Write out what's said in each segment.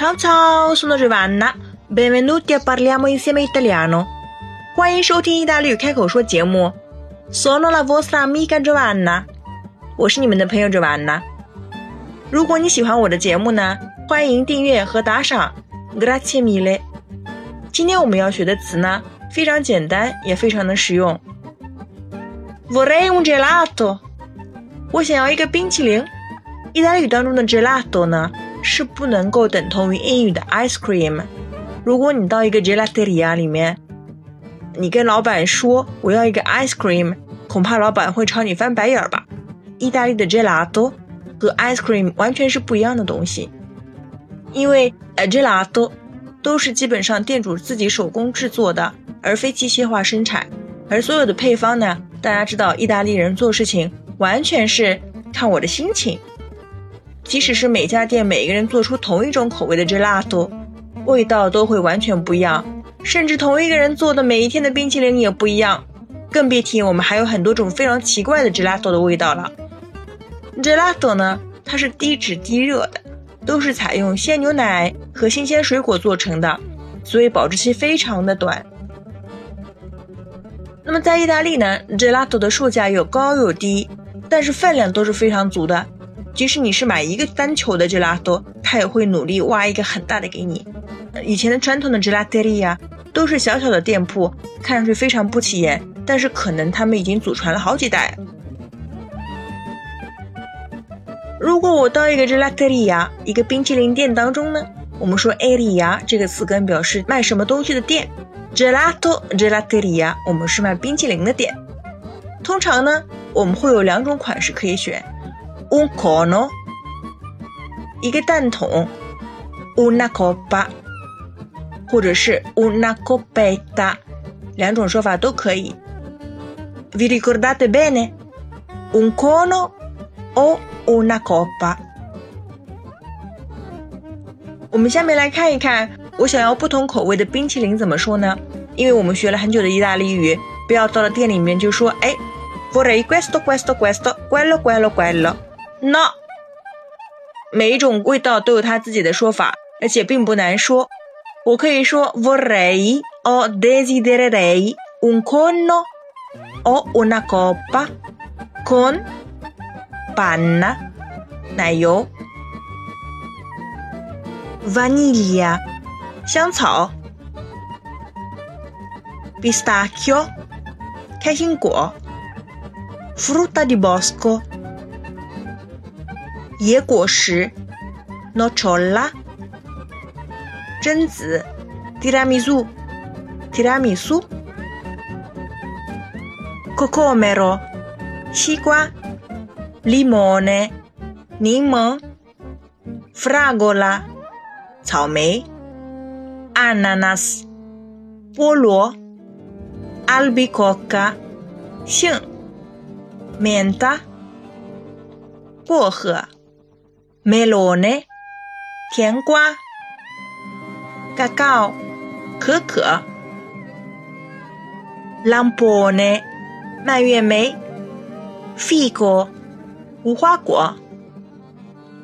Ciao ciao, sono Giovanna. Benvenuti a Parliamo insieme italiano. 欢迎收听意大利语开口说节目。Sono la vostra amica Giovanna。我是你们的朋友 Giovanna。如果你喜欢我的节目呢，欢迎订阅和打赏。Grazie mille。今天我们要学的词呢，非常简单，也非常的实用。Vorrei un gelato。我想要一个冰淇淋。意大利语当中的 gelato 呢？是不能够等同于英语的 ice cream。如果你到一个 gelateria 里面，你跟老板说我要一个 ice cream，恐怕老板会朝你翻白眼儿吧。意大利的 gelato 和 ice cream 完全是不一样的东西，因为 gelato 都是基本上店主自己手工制作的，而非机械化生产。而所有的配方呢，大家知道意大利人做事情完全是看我的心情。即使是每家店每个人做出同一种口味的 gelato，味道都会完全不一样，甚至同一个人做的每一天的冰淇淋也不一样，更别提我们还有很多种非常奇怪的 gelato 的味道了。gelato 呢，它是低脂低热的，都是采用鲜牛奶和新鲜水果做成的，所以保质期非常的短。那么在意大利呢，gelato 的售价有高有低，但是分量都是非常足的。即使你是买一个单球的 gelato，他也会努力挖一个很大的给你。以前的传统的 gelateria 都是小小的店铺，看上去非常不起眼，但是可能他们已经祖传了好几代。如果我到一个 gelateria 一个冰淇淋店当中呢，我们说 area 这个词根表示卖什么东西的店，gelato gelateria 我们是卖冰淇淋的店。通常呢，我们会有两种款式可以选。un cono，一个蛋筒，una coppa，或者是 una coppetta，两种说法都可以。Vi ricordate bene? Un cono o una coppa？我们下面来看一看，我想要不同口味的冰淇淋怎么说呢？因为我们学了很久的意大利语，不要到了店里面就说，哎，vorrei questo questo questo quello quello quello。 那每一种味道都有它自己的说法，而且并不难说。我可以说 vorrei o desidererei un cono o una coppa con panna 奶油，vaniglia 香草，pistacchio 开心果，frutta di bosco。 野果实，noccola 榛子，tiramisu，提拉米苏，cocomero，西瓜，limone，柠檬，fragola，草莓，ananas，菠萝，albicocca，杏，menta，薄荷。melone，甜瓜，cacao，可可，lampone，蔓越莓，fico，无花果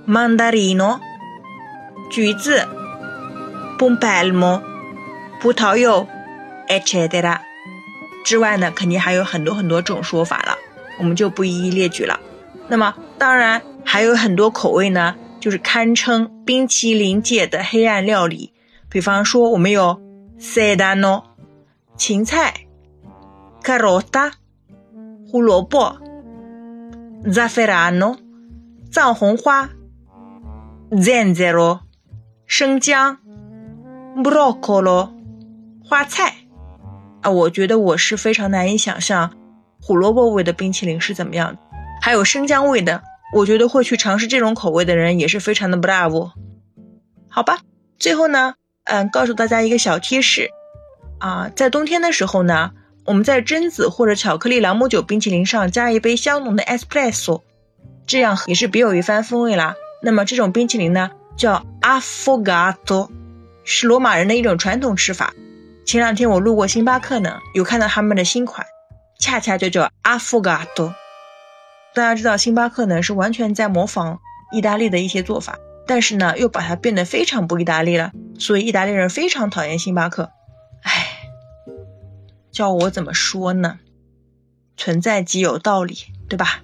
，mandarino，橘子，pompelmo，葡萄柚，etc。之外呢，肯定还有很多很多种说法了，我们就不一一列举了。那么，当然。还有很多口味呢，就是堪称冰淇淋界的黑暗料理。比方说，我们有 sedano 芹菜，carota 胡萝卜，zafferano 藏红花，zenzero 生姜，broccolo 花菜。啊，我觉得我是非常难以想象胡萝卜味的冰淇淋是怎么样的。还有生姜味的。我觉得会去尝试这种口味的人也是非常的 bravo，好吧。最后呢，嗯，告诉大家一个小贴士啊，在冬天的时候呢，我们在榛子或者巧克力朗姆酒冰淇淋上加一杯香浓的 espresso，这样也是别有一番风味啦。那么这种冰淇淋呢，叫 affogato，是罗马人的一种传统吃法。前两天我路过星巴克呢，有看到他们的新款，恰恰就叫阿芙嘎多。大家知道星巴克呢是完全在模仿意大利的一些做法，但是呢又把它变得非常不意大利了，所以意大利人非常讨厌星巴克。唉，叫我怎么说呢？存在即有道理，对吧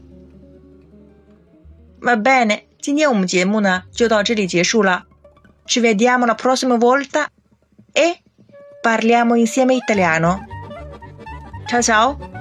？Va bene，今天我们节目呢就到这里结束了。Ci vediamo la prossima volta e parliamo insieme italiano. Ciao ciao.